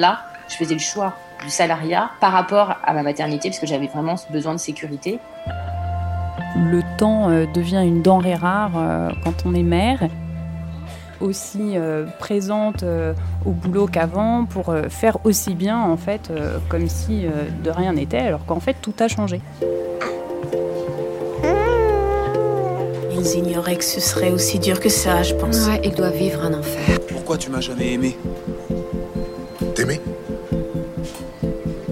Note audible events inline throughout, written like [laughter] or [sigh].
Là, je faisais le choix du salariat par rapport à ma maternité parce que j'avais vraiment ce besoin de sécurité. Le temps euh, devient une denrée rare euh, quand on est mère, aussi euh, présente au boulot qu'avant pour faire aussi bien en fait comme si de rien n'était alors qu'en fait tout a changé. Ils ignoraient que ce serait aussi dur que ça, je pense. Ouais, ils doivent vivre un enfer. Pourquoi tu m'as jamais aimé?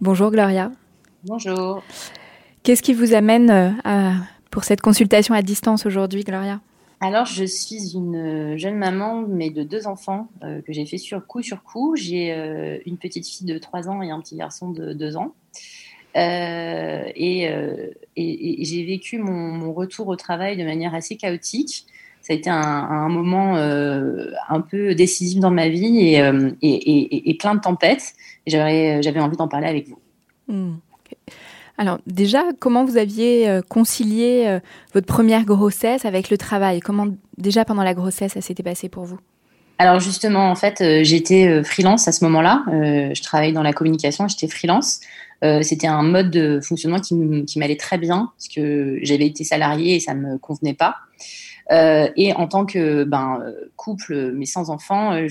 Bonjour Gloria. Bonjour. Qu'est-ce qui vous amène euh, à- pour cette consultation à distance aujourd'hui, Gloria? Alors, je suis une jeune maman, mais de deux enfants euh, que j'ai fait sur coup sur coup. J'ai euh, une petite fille de 3 ans et un petit garçon de 2 ans. Euh, et euh, et- et j'ai vécu mon, mon retour au travail de manière assez chaotique. Ça a été un, un moment euh, un peu décisif dans ma vie et, euh, et, et- et plein de tempêtes. J'avais j'avais envie d'en parler avec vous. Hmm. Alors déjà, comment vous aviez euh, concilié votre première grossesse avec le travail? Comment déjà pendant la grossesse ça s'était passé pour vous? Alors justement, en fait, j'étais freelance à ce moment-là. Euh, je travaillais dans la communication, j'étais freelance. Euh, C'était un mode de fonctionnement qui, m'allait très bien parce que j'avais été salariée et ça me convenait pas. Euh, et en tant que ben, couple, mais sans enfant, euh,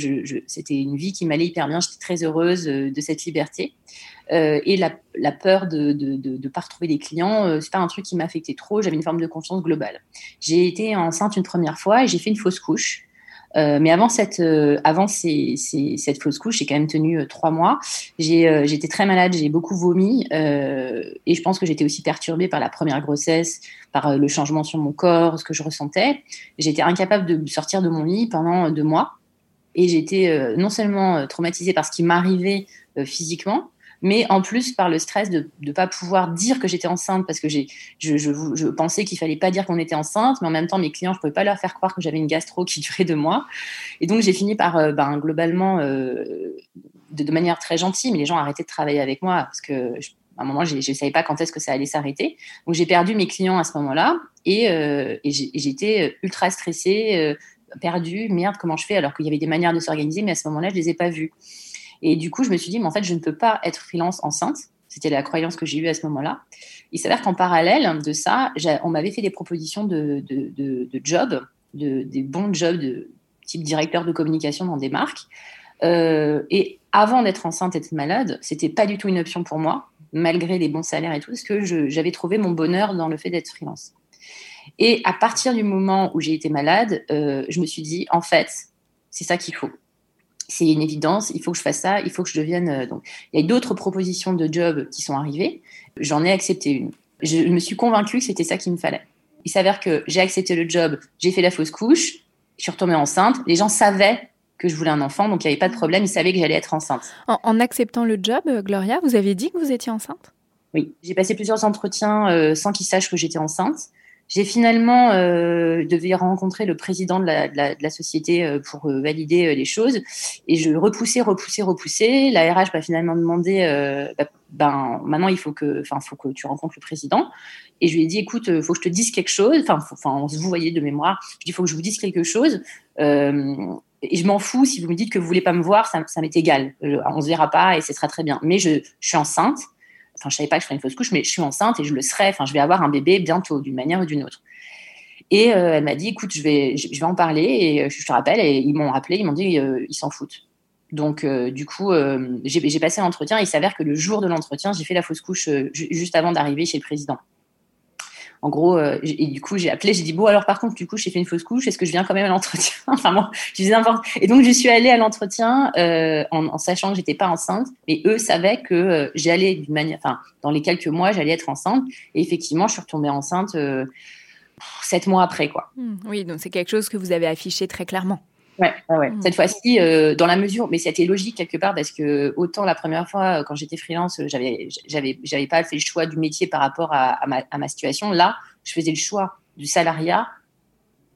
c'était une vie qui m'allait hyper bien. J'étais très heureuse euh, de cette liberté. Et la, peur de ne pas retrouver des clients, euh, c'est pas un truc qui m'affectait trop. J'avais une forme de confiance globale. J'ai été enceinte une première fois et j'ai fait une fausse couche. Euh, mais avant cette, euh, avant ces, ces- cette fausse couche, j'ai quand même tenu euh, trois mois. J'ai, euh, j'étais très malade, j'ai beaucoup vomi, et je pense que j'étais aussi perturbée par la première grossesse, par le changement sur mon corps, ce que je ressentais. J'étais incapable de sortir de mon lit pendant deux mois, et j'étais non seulement traumatisée par ce qui m'arrivait physiquement, mais en plus par le stress de ne pas pouvoir dire que j'étais enceinte parce que j'ai, je, pensais qu'il fallait pas dire qu'on était enceinte, mais en même temps, mes clients, je pouvais pas leur faire croire que j'avais une gastro qui durait deux mois. Et donc, j'ai fini par, euh, ben, globalement, euh, de, manière très gentille, mais les gens arrêtaient de travailler avec moi parce que à un moment, je ne savais pas quand est-ce que ça allait s'arrêter. Donc, j'ai perdu mes clients à ce moment-là et, euh, j'étais ultra stressée, perdue. Merde, comment je fais Alors qu'il y avait des manières de s'organiser, mais à ce moment-là, je les ai pas vues. Et du coup, je me suis dit, mais en fait, je ne peux pas être freelance enceinte. C'était la croyance que j'ai eue à ce moment-là. Il s'avère qu'en parallèle de ça, on m'avait fait des propositions de, jobs, de, des bons jobs de type directeur de communication dans des marques. Euh, et avant d'être enceinte et d'être malade, c'était pas du tout une option pour moi, malgré les bons salaires et tout, parce que j'avais trouvé mon bonheur dans le fait d'être freelance. Et à partir du moment où j'ai été malade, euh, je me suis dit, en fait, c'est ça qu'il faut. C'est une évidence, il faut que je fasse ça, il faut que je devienne. euh, donc, il y a d'autres propositions de job qui sont arrivées. J'en ai accepté une. Je me suis convaincue que c'était ça qu'il me fallait. Il s'avère que j'ai accepté le job, j'ai fait la fausse couche, je suis retombée enceinte. Les gens savaient que je voulais un enfant, donc il n'y avait pas de problème, ils savaient que j'allais être enceinte. en, en acceptant le job, euh, Gloria, vous avez dit que vous étiez enceinte? Oui, j'ai passé plusieurs entretiens euh, sans qu'ils sachent que j'étais enceinte. J'ai finalement euh, rencontrer le président de la, société euh, pour euh, valider euh, les choses et je repoussais, repoussais, repoussais. La RH m'a finalement demandé, bah, ben maintenant il faut que, enfin faut que tu rencontres le président. Et je lui ai dit, écoute, faut que je te dise quelque chose. Enfin, enfin, vous voyez de mémoire. Je dis, faut que je vous dise quelque chose. et je m'en fous si vous me dites que vous voulez pas me voir, ça, m'est égal. on se verra pas et ce sera très bien. Mais je suis enceinte enfin, je savais pas que je ferais une fausse couche, mais je suis enceinte et je le serai. Enfin, je vais avoir un bébé bientôt, d'une manière ou d'une autre. Et euh, elle m'a dit, écoute, je vais, je vais en parler et euh, je te rappelle. Et ils m'ont rappelé, ils m'ont dit, euh, ils s'en foutent. Donc, du coup, j'ai passé l'entretien. Il s'avère que le jour de l'entretien, j'ai fait la fausse couche juste avant d'arriver chez le président en gros, euh, et du coup, j'ai appelé, j'ai dit, bon, alors par contre, du coup, j'ai fait une fausse couche, est-ce que je viens quand même à l'entretien [laughs] Enfin bon, je disais n'importe. Et donc, je suis allée à l'entretien euh, en, sachant que j'étais pas enceinte, mais eux savaient que euh, j'allais d'une manière, enfin, dans les quelques mois, j'allais être enceinte. Et effectivement, je suis retombée enceinte sept mois après, quoi. Mmh, oui, donc c'est quelque chose que vous avez affiché très clairement. Ouais, ouais. Mmh. Cette fois-ci, euh, dans la mesure, mais c'était logique quelque part parce que autant la première fois, quand j'étais freelance, j'avais, j'avais, j'avais pas fait le choix du métier par rapport à, à, ma, à, ma, situation. Là, je faisais le choix du salariat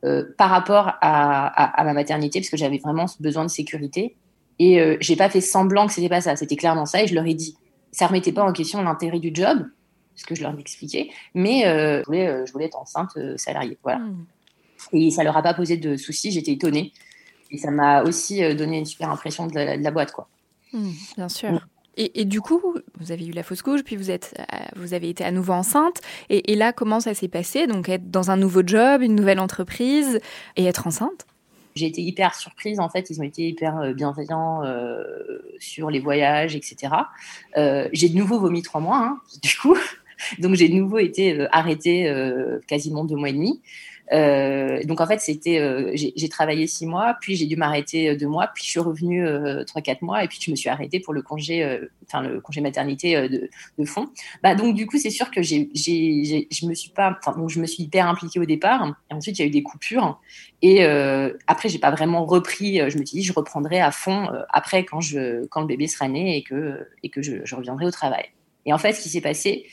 euh, par rapport à, à, ma maternité parce que j'avais vraiment besoin de sécurité. Et euh, j'ai pas fait semblant que c'était pas ça. C'était clairement ça et je leur ai dit. Ça remettait pas en question l'intérêt du job, ce que je leur ai expliqué, mais euh, je, voulais, euh, je voulais être enceinte euh, salariée. Voilà. Mmh. Et ça leur a pas posé de soucis. J'étais étonnée. Et ça m'a aussi euh, donné une super impression de la, de la boîte, quoi. Mmh, bien sûr. Mmh. Et, et, du coup, vous avez eu la fausse couche, puis vous, êtes, euh, vous avez été à nouveau enceinte. Et, et là, comment ça s'est passé? Donc, être dans un nouveau job, une nouvelle entreprise et être enceinte? J'ai été hyper surprise en fait, ils ont été hyper euh, bienveillants euh, sur les voyages, etc. Euh, j'ai de nouveau vomi trois mois, hein, [laughs] du coup, donc j'ai de nouveau été arrêtée euh, quasiment deux mois et demi. Euh, donc en fait, c'était, euh, j'ai travaillé six mois, puis j'ai dû m'arrêter euh, deux mois, puis je suis revenue trois quatre mois, et puis je me suis arrêtée pour le congé, enfin le congé maternité de, de, fond. Bah donc du coup, c'est sûr que j'ai, je me suis pas, donc je me suis hyper impliquée au départ, et ensuite il y a eu des coupures, et après j'ai pas vraiment repris. Je me suis dit je reprendrai à fond après quand je, quand le bébé sera né et que et que je, je reviendrai au travail. Et en fait, ce qui s'est passé,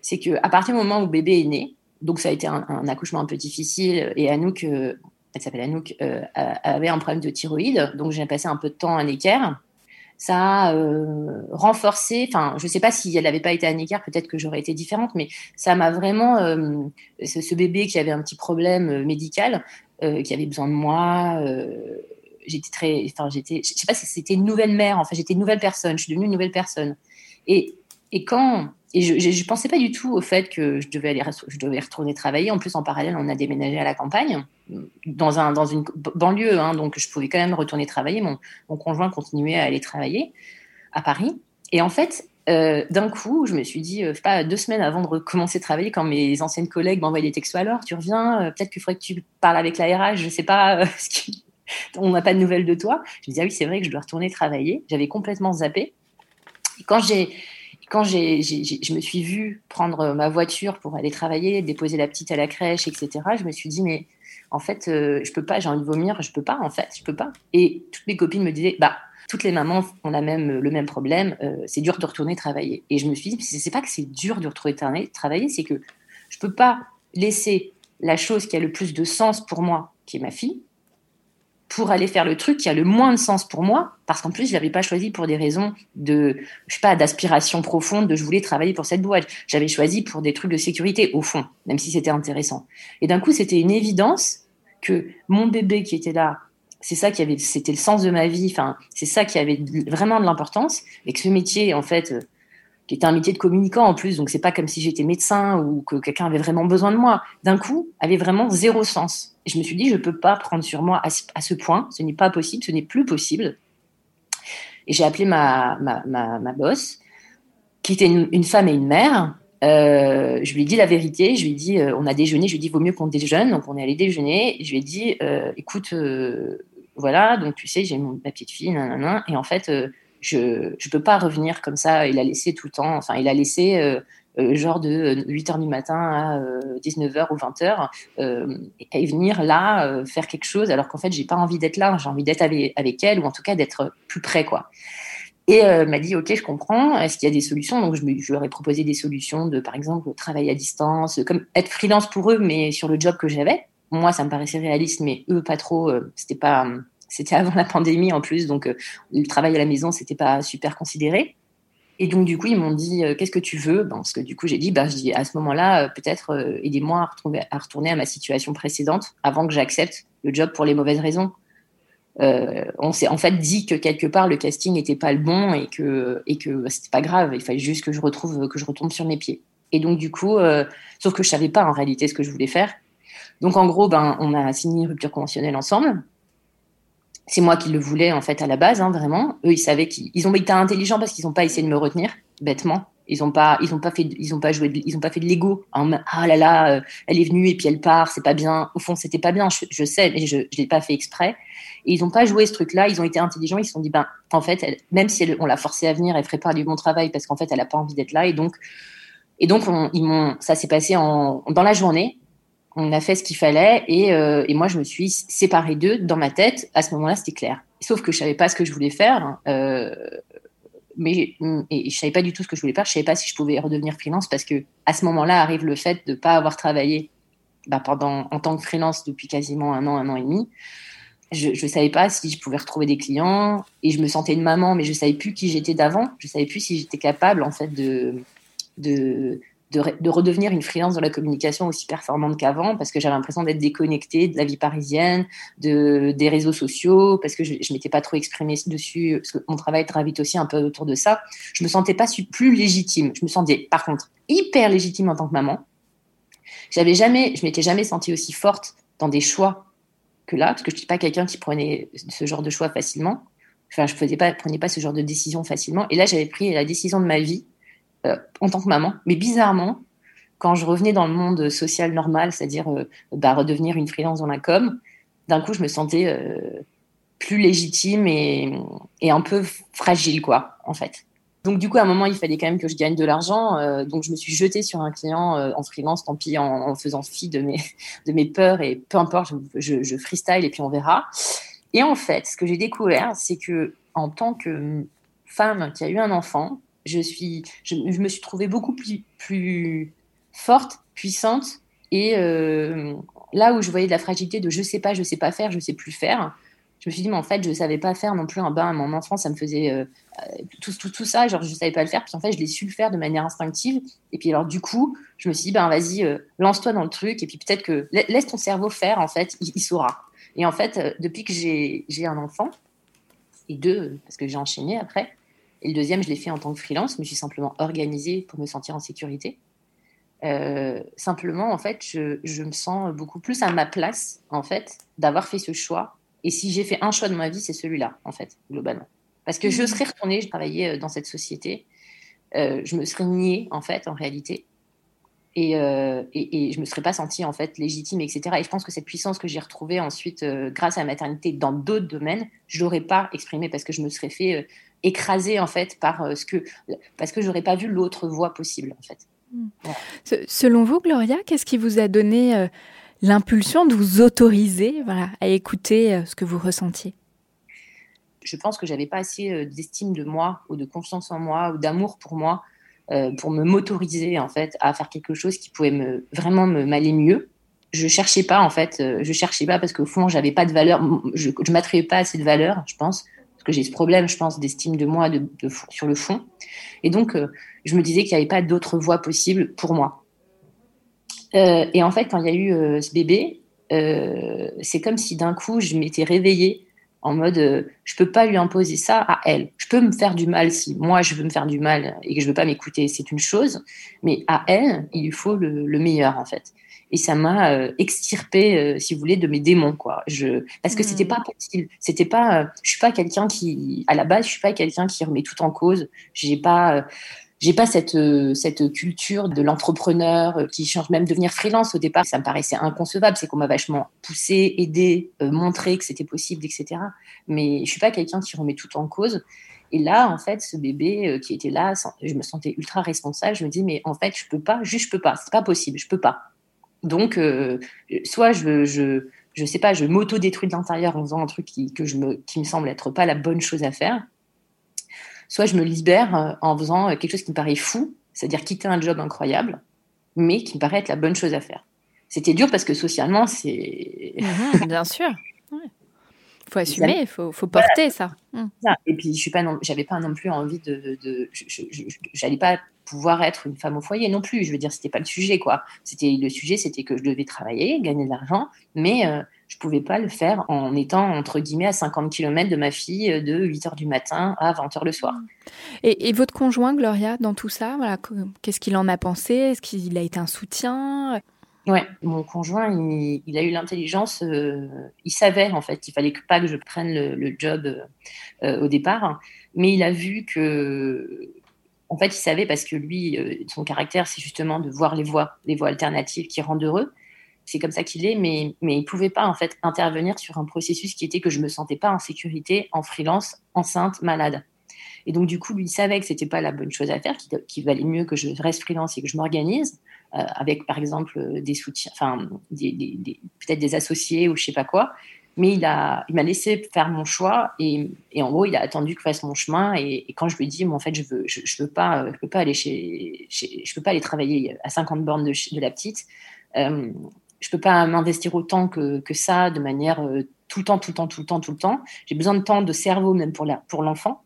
c'est que à partir du moment où le bébé est né, donc ça a été un, accouchement un peu difficile. Et Anouk, euh, elle s'appelle Anouk, euh, avait un problème de thyroïde. Donc j'ai passé un peu de temps à Necker. Ça a euh, renforcé, enfin je ne sais pas si elle n'avait pas été à Necker, peut-être que j'aurais été différente, mais ça m'a vraiment, ce, bébé qui avait un petit problème médical, qui avait besoin de moi, j'étais très, enfin j'étais, je sais pas si c'était une nouvelle mère, enfin j'étais une nouvelle personne, je suis devenue une nouvelle personne. Et, et quand et je ne pensais pas du tout au fait que je devais, aller, je devais retourner travailler. En plus, en parallèle, on a déménagé à la campagne, dans, un, dans une banlieue, hein, donc je pouvais quand même retourner travailler. Mon, conjoint continuait à aller travailler à Paris. Et en fait, euh, d'un coup, je me suis dit, euh, pas, deux semaines avant de recommencer à travailler, quand mes anciennes collègues m'envoyaient des textos, alors tu reviens, euh, peut-être qu'il faudrait que tu parles avec la RH, je sais pas, euh, [laughs] on n'a pas de nouvelles de toi. Je me disais, ah oui, c'est vrai que je dois retourner travailler. J'avais complètement zappé. Et quand j'ai quand j'ai, je me suis vue prendre ma voiture pour aller travailler, déposer la petite à la crèche, etc., je me suis dit, mais en fait, euh, je peux pas, j'ai envie de vomir, je peux pas, en fait, je peux pas. Et toutes mes copines me disaient, bah, toutes les mamans ont la même, le même problème, euh, c'est dur de retourner travailler. Et je me suis dit, c'est pas que c'est dur de retourner travailler, c'est que je peux pas laisser la chose qui a le plus de sens pour moi, qui est ma fille, pour aller faire le truc qui a le moins de sens pour moi, parce qu'en plus, je l'avais pas choisi pour des raisons de, je sais pas, d'aspiration profonde, de je voulais travailler pour cette boîte. J'avais choisi pour des trucs de sécurité, au fond, même si c'était intéressant. Et d'un coup, c'était une évidence que mon bébé qui était là, c'est ça qui avait, c'était le sens de ma vie, enfin, c'est ça qui avait vraiment de l'importance, et que ce métier, en fait, qui était un métier de communicant en plus, donc c'est pas comme si j'étais médecin ou que quelqu'un avait vraiment besoin de moi. D'un coup, avait vraiment zéro sens. Et je me suis dit, je peux pas prendre sur moi à ce, point. Ce n'est pas possible, ce n'est plus possible. Et j'ai appelé ma, ma, ma, ma boss, qui était une, femme et une mère. Euh, je lui ai dit la vérité. Je lui ai dit, euh, on a déjeuné. Je lui ai dit, vaut mieux qu'on déjeune. Donc on est allé déjeuner. je lui ai dit, euh, écoute, voilà, donc tu sais, j'ai ma petite fille, nanana, et en fait je ne peux pas revenir comme ça et la laisser tout le temps. Enfin, il a laissé euh, euh, genre de 8 h du matin à euh, 19h ou 20h euh, et venir là euh, faire quelque chose alors qu'en fait, j'ai pas envie d'être là. J'ai envie d'être avec, elle ou en tout cas d'être plus près, quoi. Et euh, m'a dit, OK, je comprends. Est-ce qu'il y a des solutions? Donc, je, je, leur ai proposé des solutions de, par exemple, travail à distance, comme être freelance pour eux, mais sur le job que j'avais. Moi, ça me paraissait réaliste, mais eux, pas trop. Euh, c'était pas, c'était avant la pandémie en plus, donc euh, le travail à la maison, c'était pas super considéré. Et donc, du coup, ils m'ont dit Qu'est-ce que tu veux? Ben, Parce que du coup, j'ai dit bah, dis, À ce moment-là, peut-être aidez-moi à, retourner à ma situation précédente avant que j'accepte le job pour les mauvaises raisons. Euh, on s'est en fait dit que quelque part le casting n'était pas le bon et que et que c'était pas grave. Il fallait juste que je retrouve que je retombe sur mes pieds. Et donc du coup, euh, sauf que je savais pas en réalité ce que je voulais faire. Donc en gros, ben on a signé une rupture conventionnelle ensemble. C'est moi qui le voulais en fait à la base, hein, vraiment. Eux, ils savaient qu'ils ont été intelligents parce qu'ils n'ont pas essayé de me retenir bêtement. Ils ont pas, ils ont pas fait, ils ont pas joué, ils ont pas fait de l'ego. Ah là là, euh, elle est venue et puis elle part, c'est pas bien. Au fond, c'était pas bien. Je, sais, mais je, je l'ai pas fait exprès. Et ils ont pas joué ce truc-là. Ils ont été intelligents. Ils se sont dit, ben, en fait, même si on l'a forcée à venir, elle ferait pas du bon travail parce qu'en fait, elle a pas envie d'être là. Et donc, et donc, ils m'ont, ça s'est passé en, dans la journée. On a fait ce qu'il fallait et, euh, et moi, je me suis séparée d'eux dans ma tête. À ce moment-là, c'était clair. Sauf que je savais pas ce que je voulais faire. Euh, mais et je savais pas du tout ce que je voulais faire. Je savais pas si je pouvais redevenir freelance parce que à ce moment-là arrive le fait de pas avoir travaillé bah, pendant en tant que freelance depuis quasiment un an, un an et demi. Je ne savais pas si je pouvais retrouver des clients et je me sentais une maman, mais je savais plus qui j'étais d'avant. Je savais plus si j'étais capable en fait de de de, redevenir une freelance dans la communication aussi performante qu'avant, parce que j'avais l'impression d'être déconnectée de la vie parisienne, de, des réseaux sociaux, parce que je ne m'étais pas trop exprimée dessus, parce que mon travail gravite aussi un peu autour de ça. Je me sentais pas plus légitime. Je me sentais, par contre, hyper légitime en tant que maman. J'avais jamais, je m'étais jamais sentie aussi forte dans des choix que là, parce que je suis pas quelqu'un qui prenait ce genre de choix facilement. Enfin, je faisais pas, prenais pas ce genre de décision facilement. Et là, j'avais pris la décision de ma vie euh, en tant que maman. Mais bizarrement, quand je revenais dans le monde social normal, c'est-à-dire euh, bah, redevenir une freelance dans la com, d'un coup, je me sentais euh, plus légitime et, un peu fragile, quoi, en fait. Donc, du coup, à un moment, il fallait quand même que je gagne de l'argent. donc, je me suis jetée sur un client en freelance, tant pis, en, faisant fi de mes, de mes peurs et peu importe, je, je freestyle et puis on verra. Et en fait, ce que j'ai découvert, c'est que en tant que femme qui a eu un enfant, je, suis, je, me suis trouvée beaucoup plus, plus forte, puissante. Et euh, là où je voyais de la fragilité de je sais pas, je sais pas faire, je sais plus faire, je me suis dit, mais en fait, je savais pas faire non plus un bain à mon enfant, ça me faisait euh, tout, ça, genre je savais pas le faire, puis en fait, je l'ai su le faire de manière instinctive. Et puis alors, du coup, je me suis dit, ben vas-y, euh, lance-toi dans le truc, et puis peut-être que laisse ton cerveau faire, en fait, il, il saura. Et en fait, depuis que j'ai un enfant, et deux, parce que j'ai enchaîné après, et le deuxième, je l'ai fait en tant que freelance. Je me suis simplement organisée pour me sentir en sécurité. Euh, simplement, en fait, je, me sens beaucoup plus à ma place, en fait, d'avoir fait ce choix. Et si j'ai fait un choix de ma vie, c'est celui-là, en fait, globalement. Parce que je mmh. serais retournée, je travaillais euh, dans cette société, euh, je me serais niée, en fait, en réalité. Et, et, et, je me serais pas sentie en fait légitime, etc. Et je pense que cette puissance que j'ai retrouvée ensuite grâce à la maternité dans d'autres domaines, je l'aurais pas exprimée parce que je me serais fait écrasée en fait par euh, ce que parce que j'aurais pas vu l'autre voie possible en fait. Hmm. Selon vous, Gloria, qu'est-ce qui vous a donné euh, l'impulsion de vous autoriser voilà, à écouter euh, ce que vous ressentiez? Je pense que j'avais pas assez d'estime de moi ou de confiance en moi ou d'amour pour moi pour me m'autoriser en fait à faire quelque chose qui pouvait me vraiment me m'aller mieux. Je cherchais pas en fait, je cherchais pas parce qu'au fond j'avais pas de valeur, je, je m'attribuais pas assez de valeur, je pense que j'ai ce problème, je pense, d'estime de moi de, sur le fond. Et donc, euh, je me disais qu'il n'y avait pas d'autre voie possible pour moi. Euh, et en fait, quand il y a eu euh, ce bébé, c'est comme si d'un coup, je m'étais réveillée en mode, je peux pas lui imposer ça à elle. Je peux me faire du mal si moi, je veux me faire du mal et que je veux pas m'écouter, c'est une chose. Mais à elle, il lui faut le meilleur, en fait et ça m'a euh, extirpé, euh, si vous voulez, de mes démons, quoi. Je, parce que c'était hmm. pas possible. C'était pas, euh, je suis pas quelqu'un qui, à la base, je suis pas quelqu'un qui remet tout en cause. J'ai pas, j'ai pas cette cette culture de l'entrepreneur qui change même devenir freelance au départ. Ça me paraissait inconcevable. C'est qu'on m'a vachement poussé, aidé, montré que c'était possible, etc. Mais je suis pas quelqu'un qui remet tout en cause. Et là, en fait, ce bébé qui était là, je me sentais ultra responsable. Je me dis, mais en fait, je peux pas, juste je peux pas. C'est pas possible. Je peux pas. Donc, euh, soit je, je, je sais pas, je m'auto-détruis de l'intérieur en faisant un truc qui, que je me, qui me semble être pas la bonne chose à faire. soit je me libère en faisant quelque chose qui me paraît fou, c'est-à-dire quitter un job incroyable, mais qui me paraît être la bonne chose à faire. C'était dur parce que socialement, c'est. Mhm, bien sûr. [laughs] Il faut assumer, il faut, faut, porter mm. ça. Et puis, je suis pas, non plus envie de, de, j'allais pas pouvoir être une femme au foyer non plus. Je veux dire, c'était pas le sujet, quoi. C'était le sujet, c'était que je devais travailler, gagner de l'argent, mais euh, je pouvais pas le faire en étant entre guillemets à 50 km de ma fille euh, de 8 h du matin à 20 h le soir. Et, votre conjoint, Gloria, dans tout ça, voilà, qu'est-ce qu'il en a pensé? Est-ce qu'il a été un soutien? Ouais, mon conjoint, il, a eu l'intelligence, euh, il savait en fait qu'il fallait pas que je prenne le, job euh, au départ, mais il a vu que, en fait, il savait parce que lui, son caractère, c'est justement de voir les voies, les voies alternatives qui rendent heureux. C'est comme ça qu'il est, mais, il pouvait pas en fait intervenir sur un processus qui était que je me sentais pas en sécurité, en freelance, enceinte, malade. Et donc du coup, lui il savait que c'était pas la bonne chose à faire, qu'il valait mieux que je reste freelance et que je m'organise. euh, avec par exemple des soutiens, enfin peut-être des associés ou je sais pas quoi. Mais il m'a laissé faire mon choix et, en gros, il a attendu que je fasse mon chemin. Et, quand je lui ai dit, en fait, je veux, je, veux pas, je peux pas aller chez, je peux pas aller travailler à 50 bornes de, la petite. Euh, je peux pas m'investir autant que, ça de manière euh, tout le temps, tout le temps, tout le temps, tout le temps. J'ai besoin de temps de cerveau même pour l'enfant.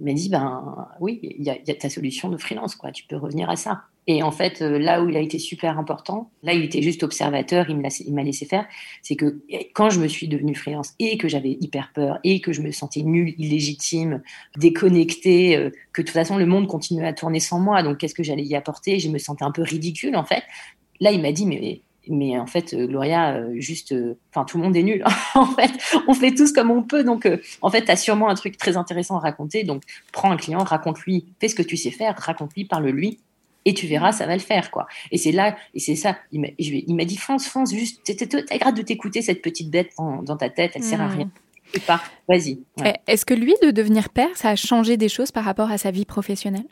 Il m'a dit ben oui, il y, a, y a ta solution de freelance quoi. Tu peux revenir à ça. Et en fait, euh, là où il a été super important, là il était juste observateur, il m'a laissé faire, c'est que quand je me suis devenue freelance et que j'avais hyper peur et que je me sentais nulle, illégitime, déconnectée, euh, que de toute façon le monde continuait à tourner sans moi, donc qu'est-ce que j'allais y apporter? Je me sentais un peu ridicule en fait. Là, il m'a dit mais mais en fait, euh, Gloria, juste, enfin, tout le monde est nul. [laughs] en fait, on fait tous comme on peut. Donc, en fait, tu as sûrement un truc très intéressant à raconter. Donc, prends un client, raconte-lui, fais ce que tu sais faire, raconte-lui, parle-lui, et tu verras, ça va le faire, quoi. Et c'est là, et c'est ça. Il m'a dit, fonce, fonce, juste, t'as grave de t'écouter cette petite bête dans ta tête, elle sert à rien. Et pas, vas-y. Eh, est-ce que lui, de devenir père, ça a changé des choses par rapport à sa vie professionnelle?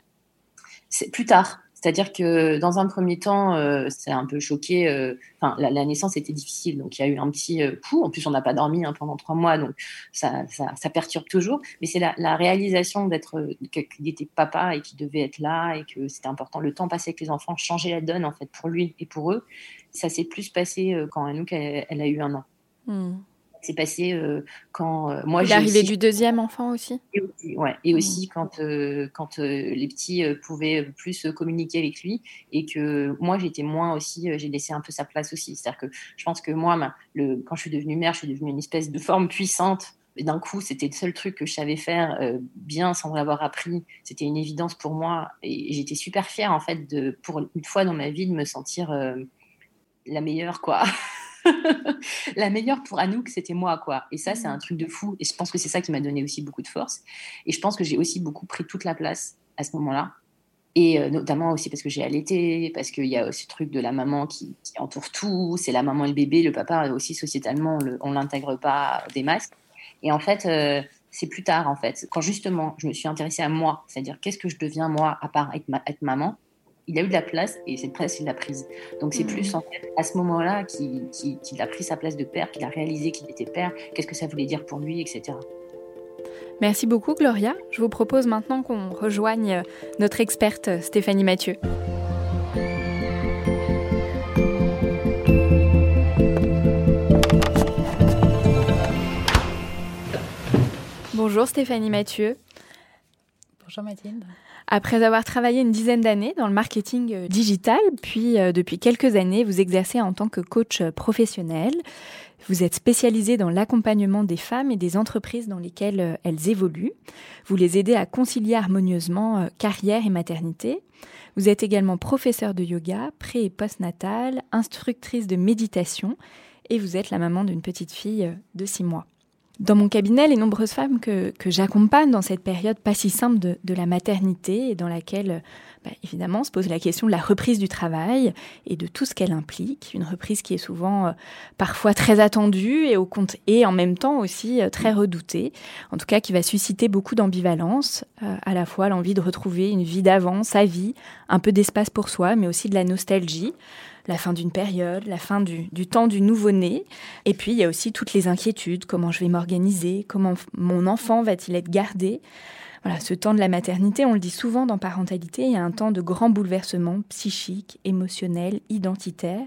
C'est plus tard. C'est-à-dire que dans un premier temps, euh, c'est un peu choqué. Euh, la, naissance était difficile, donc il y a eu un petit euh, coup. En plus, on n'a pas dormi hein, pendant trois mois, donc ça, ça, perturbe toujours. Mais c'est la, réalisation d'être qu'il était papa et qu'il devait être là et que c'était important. Le temps passé avec les enfants changeait la donne en fait pour lui et pour eux. Ça s'est plus passé quand Anouk elle, elle, a eu un an. Hmm c'est passé euh, quand euh, moi j'ai l'arrivée du deuxième enfant aussi? Et aussi, ouais, et aussi mmh. quand euh, quand les petits pouvaient plus communiquer avec lui et que moi j'étais moins aussi j'ai laissé un peu sa place aussi. C'est-à-dire que je pense que moi le, quand je suis devenue mère je suis devenue une espèce de forme puissante. D'un coup c'était le seul truc que je savais faire bien sans l'avoir appris. C'était une évidence pour moi et, j'étais super fière en fait de pour une fois dans ma vie de me sentir la meilleure quoi [laughs] [laughs] la meilleure pour Anouk, c'était moi, quoi. Et ça, c'est un truc de fou. Et je pense que c'est ça qui m'a donné aussi beaucoup de force. Et je pense que j'ai aussi beaucoup pris toute la place à ce moment-là. Et euh, notamment aussi parce que j'ai allaité, parce qu'il y a aussi ce truc de la maman qui, entoure tout. C'est la maman et le bébé. Le papa, aussi sociétalement, on l'intègre pas des masques. Et en fait, euh, c'est plus tard, en fait, quand justement je me suis intéressée à moi, c'est-à-dire qu'est-ce que je deviens moi à part être, être maman, il a eu de la place et cette place, il l'a prise. Donc c'est plus en fait à ce moment-là qu'il a pris sa place de père, qu'il a réalisé qu'il était père, qu'est-ce que ça voulait dire pour lui, etc. Merci beaucoup Gloria. Je vous propose maintenant qu'on rejoigne notre experte Stéphanie Mathieu. Bonjour Stéphanie Mathieu. Bonjour Mathilde. Après avoir travaillé une dizaine d'années dans le marketing euh, digital, puis euh, depuis quelques années, vous exercez en tant que coach euh, professionnel. Vous êtes spécialisé dans l'accompagnement des femmes et des entreprises dans lesquelles elles évoluent. Vous les aidez à concilier harmonieusement carrière et maternité. Vous êtes également professeur de yoga, pré- et post-natal, instructrice de méditation et vous êtes la maman d'une petite fille de 6 mois. Dans mon cabinet, les nombreuses femmes que, j'accompagne dans cette période pas si simple de, de la maternité et dans laquelle, bah, évidemment, se pose la question de la reprise du travail et de tout ce qu'elle implique. Une reprise qui est souvent euh, parfois très attendue et, au compte, et en même temps aussi euh, très redoutée. En tout cas, qui va susciter beaucoup d'ambivalence, euh, à la fois l'envie de retrouver une vie d'avant, sa vie, un peu d'espace pour soi, mais aussi de la nostalgie la fin d'une période, la fin du, temps du nouveau-né. Et puis, il y a aussi toutes les inquiétudes, comment je vais m'organiser, comment mon enfant va-t-il être gardé? Voilà, ce temps de la maternité, on le dit souvent dans parentalité, il y a un temps de grand bouleversement psychique, émotionnel, identitaire,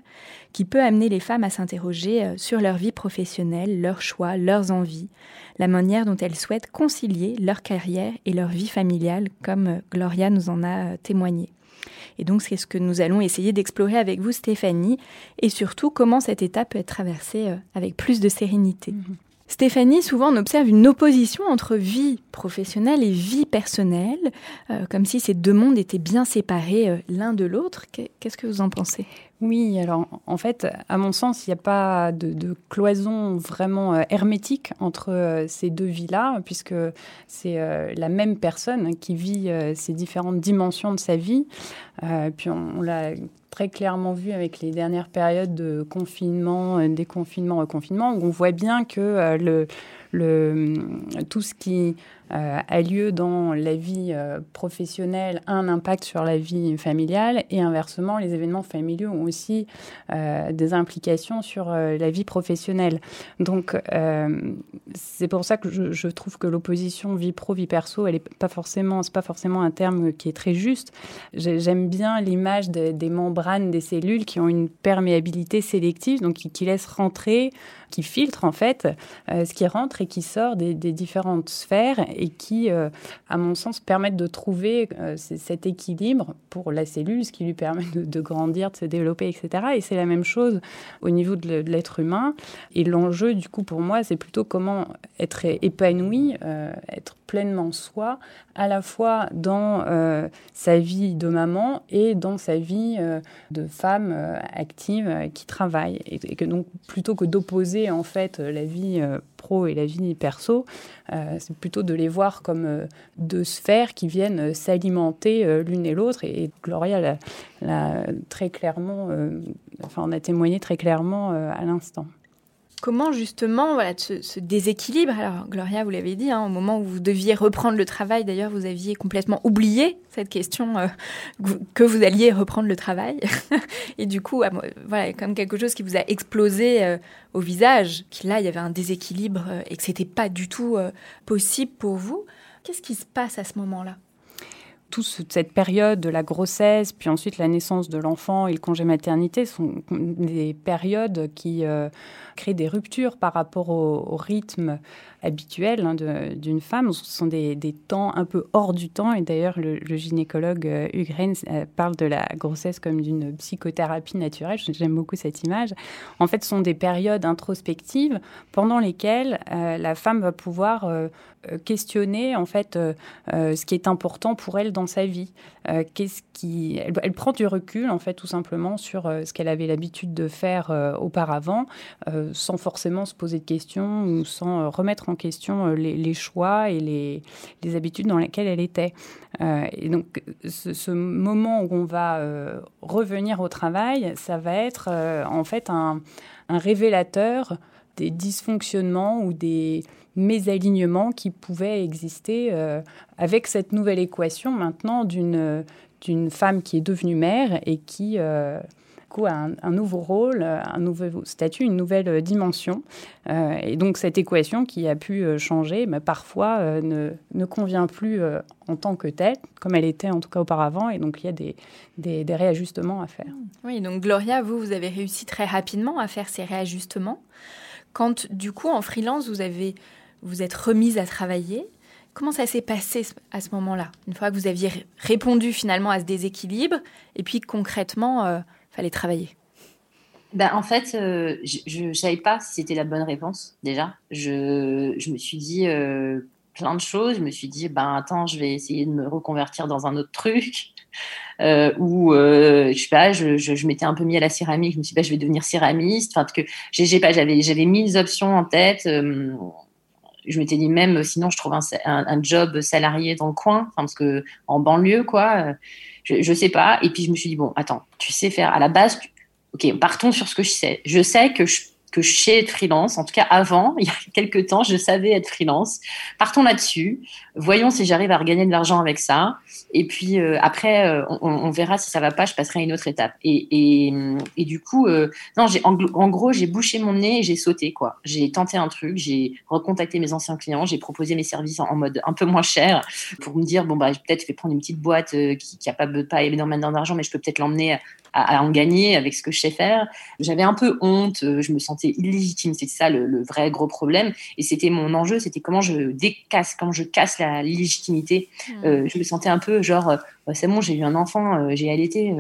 qui peut amener les femmes à s'interroger euh, sur leur vie professionnelle, leurs choix, leurs envies, la manière dont elles souhaitent concilier leur carrière et leur vie familiale, comme euh, Gloria nous en a euh, témoigné. Et donc, c'est ce que nous allons essayer d'explorer avec vous, Stéphanie, et surtout comment cette étape peut être traversée avec plus de sérénité. Mhm. Stéphanie, souvent on observe une opposition entre vie professionnelle et vie personnelle, euh, comme si ces deux mondes étaient bien séparés euh, l'un de l'autre. Qu'est-ce que vous en pensez? Oui, alors en fait, à mon sens, il n'y a pas de, cloison vraiment euh, hermétique entre ces deux vies-là, puisque c'est la même personne qui vit ces différentes dimensions de sa vie. puis on l'a très clairement vu avec les dernières périodes de confinement, euh, déconfinement, reconfinement, où on voit bien que euh, le, le, tout ce qui euh, a lieu dans la vie euh, professionnelle a un impact sur la vie familiale et inversement, les événements familiaux ont aussi euh, des implications sur la vie professionnelle. Donc, c'est pour ça que je, trouve que l'opposition vie pro vie perso, elle est pas forcément, c'est pas forcément un terme qui est très juste. J'aime bien l'image des membranes des cellules qui ont une perméabilité sélective, donc qui, qui laissent rentrer qui filtre en fait euh, ce qui rentre et qui sort des, différentes sphères et qui, euh, à mon sens, permettent de trouver euh, cet équilibre pour la cellule, ce qui lui permet de, grandir, de se développer, etc. Et c'est la même chose au niveau de, l'être humain. Et l'enjeu, du coup, pour moi, c'est plutôt comment être épanoui, être pleinement soi, à la fois dans sa vie de maman et dans sa vie de femme active qui travaille. et que donc, plutôt que d'opposer en fait euh, la vie euh, pro et la vie perso, euh, c'est plutôt de les voir comme deux sphères qui viennent s'alimenter l'une et l'autre. Et, Gloria l'a très clairement, enfin on a témoigné très clairement à l'instant comment justement voilà, ce, déséquilibre, alors Gloria, vous l'avez dit, hein, au moment où vous deviez reprendre le travail, d'ailleurs, vous aviez complètement oublié cette question euh, que vous alliez reprendre le travail. [laughs] et du coup, voilà, comme quelque chose qui vous a explosé euh, au visage, qu'il là, il y avait un déséquilibre euh, et que c'était pas du tout possible pour vous. Qu'est-ce qui se passe à ce moment-là? Toute cette période de la grossesse, puis ensuite la naissance de l'enfant et le congé maternité sont des périodes qui créent des ruptures par rapport au rythme habituel hein, d'une femme. Ce sont des, temps un peu hors du temps. Et d'ailleurs, le, gynécologue euh, euh, parle de la grossesse comme d'une psychothérapie naturelle. J'aime beaucoup cette image. En fait, ce sont des périodes introspectives pendant lesquelles euh, la femme va pouvoir euh, questionner en fait ce qui est important pour elle dans sa vie. Qu'est-ce qui, elle, prend du recul en fait tout simplement sur ce qu'elle avait l'habitude de faire auparavant, sans forcément se poser de questions ou sans remettre en question euh, les, choix et les, habitudes dans lesquelles elle était. Euh, et donc, ce, moment où on va euh, revenir au travail, ça va être en fait un, révélateur des dysfonctionnements ou des mésalignements qui pouvaient exister avec cette nouvelle équation maintenant d'une d'une femme qui est devenue mère et qui un, nouveau rôle, un nouveau statut, une nouvelle dimension. Euh, et donc cette équation qui a pu euh, changer, mais parfois euh, ne, convient plus en tant que telle, comme elle était en tout cas auparavant. Et donc il y a des, réajustements à faire. Oui, donc Gloria, vous, vous avez réussi très rapidement à faire ces réajustements. Quand du coup, en freelance, vous vous êtes remise à travailler, Comment ça s'est passé à ce moment-là? Une fois que vous aviez répondu finalement à ce déséquilibre, et puis concrètement, fallait travailler ben, en fait, euh, je ne savais pas si c'était la bonne réponse déjà. Je, je me suis dit euh, plein de choses. Je me suis dit, ben attends, je vais essayer de me reconvertir dans un autre truc. [laughs] Euh, ou je sais pas, je, je, m'étais un peu mis à la céramique. Je me suis dit, ben, je vais devenir céramiste. Enfin, que j'ai pas, j'avais j'avais mille options en tête. je m'étais dit même, sinon je trouve un, un, job salarié dans le coin, parce que en banlieue quoi je, sais pas. Et puis je me suis dit bon, attends, tu sais faire à la base. ok, partons sur ce que je sais. Je sais que je, que je sais être freelance. En tout cas, avant, [laughs] il y a quelques temps, je savais être freelance. Partons là-dessus. Voyons si j'arrive à regagner de l'argent avec ça. Et puis euh, après, euh, on, verra si ça va pas. Je passerai à une autre étape. Et, et, du coup, euh, non, j'ai en, gros, j'ai bouché mon nez et j'ai sauté quoi. J'ai tenté un truc. J'ai recontacté mes anciens clients. J'ai proposé mes services en, mode un peu moins cher pour me dire bon bah peut-être je vais prendre une petite boîte qui, qui a pas pas énormément d'argent, mais je peux peut-être l'emmener à, en gagner avec ce que je sais faire. J'avais un peu honte, euh, je me sentais illégitime, c'est ça le, vrai gros problème. Et c'était mon enjeu, c'était comment je décasse, comment je casse la légitimité. Hmm. Euh, je me sentais un peu genre, euh, c'est bon, j'ai eu un enfant, j'ai allaité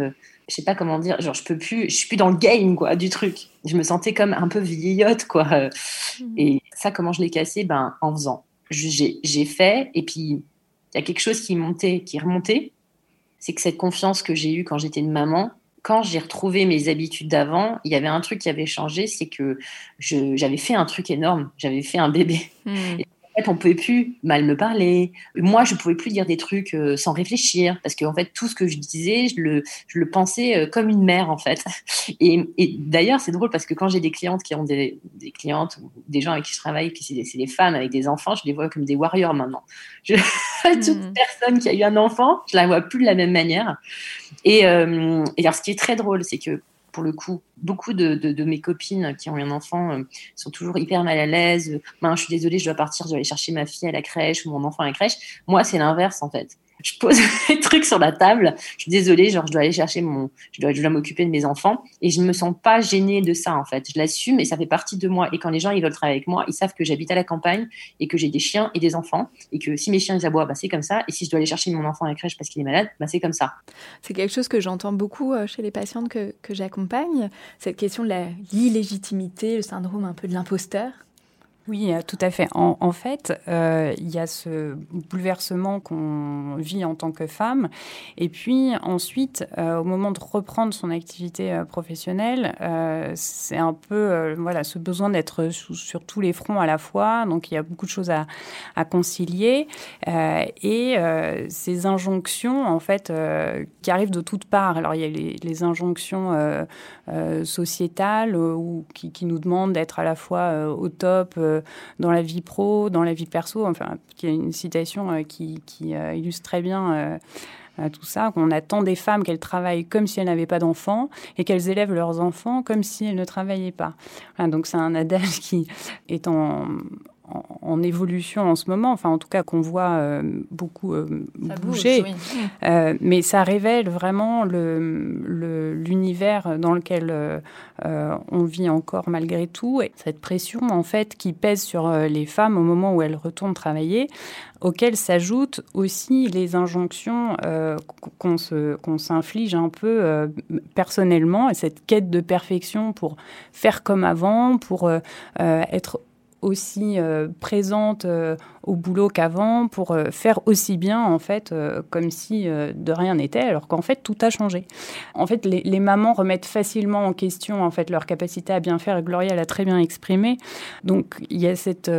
je sais pas comment dire, genre je peux plus, je suis plus dans le game quoi du truc. Je me sentais comme un peu vieillotte quoi. Hmm. Et ça, comment je l'ai cassé? Ben en faisant. J'ai fait et puis il y a quelque chose qui montait, qui remontait. C'est que cette confiance que j'ai eue quand j'étais une maman, quand j'ai retrouvé mes habitudes d'avant, il y avait un truc qui avait changé, c'est que j'avais fait un truc énorme, j'avais fait un bébé. Hmm. Fait, on pouvait plus mal me parler. Moi, je pouvais plus dire des trucs euh, sans réfléchir, parce que en fait, tout ce que je disais, je le, je le pensais euh, comme une mère, en fait. [laughs] Et, et d'ailleurs, c'est drôle parce que quand j'ai des clientes qui ont des, des clientes, des gens avec qui je travaille, qui c'est des, des, femmes avec des enfants, je les vois comme des warriors maintenant. [laughs] Je, toute hmm. personne qui a eu un enfant, je la vois plus de la même manière. Et, euh, et alors, ce qui est très drôle, c'est que pour le coup, beaucoup de, mes copines qui ont un enfant euh, sont toujours hyper mal à l'aise. Ben, je suis désolée, je dois partir, je dois aller chercher ma fille à la crèche ou mon enfant à la crèche. Moi, c'est l'inverse en fait je pose [laughs] les trucs sur la table. Je suis désolée, genre je dois aller chercher mon, je dois, je m'occuper de mes enfants et je ne me sens pas gênée de ça en fait. Je l'assume et ça fait partie de moi. Et quand les gens ils veulent travailler avec moi, ils savent que j'habite à la campagne et que j'ai des chiens et des enfants et que si mes chiens ils aboient, bah, c'est comme ça. Et si je dois aller chercher mon enfant à la crèche parce qu'il est malade, bah, c'est comme ça. C'est quelque chose que j'entends beaucoup euh, chez les patientes que, que j'accompagne, cette question de l'illégitimité, le syndrome un peu de l'imposteur. Oui, euh, tout à fait. En, fait, euh, il y a ce bouleversement qu'on vit en tant que femme. Et puis ensuite, euh, au moment de reprendre son activité professionnelle, c'est un peu voilà, ce besoin d'être sur tous les fronts à la fois. Donc il y a beaucoup de choses à, concilier. et ces injonctions, en fait, qui arrivent de toutes parts. Alors il y a les, injonctions sociétales ou qui, nous demandent d'être à la fois au top dans la vie pro, dans la vie perso. Enfin, y a une citation euh, qui, euh, illustre très bien tout ça, qu'on attend des femmes qu'elles travaillent comme si elles n'avaient pas d'enfants et qu'elles élèvent leurs enfants comme si elles ne travaillaient pas. donc c'est un adage qui est en, en, évolution en ce moment, enfin en tout cas qu'on voit euh, beaucoup euh, bouger, euh, mais ça révèle vraiment l'univers le, dans lequel on vit encore malgré tout, et cette pression en fait qui pèse sur les femmes au moment où elles retournent travailler, auxquelles s'ajoutent aussi les injonctions qu'on s'inflige un peu personnellement, et cette quête de perfection pour faire comme avant, pour être aussi euh, présente euh, au boulot qu'avant pour euh, faire aussi bien, en fait, euh, comme si euh, de rien n'était, alors qu'en fait, tout a changé. En fait, les, mamans remettent facilement en question, en fait, leur capacité à bien faire, et Gloria l'a très bien exprimé. Donc, il y a cette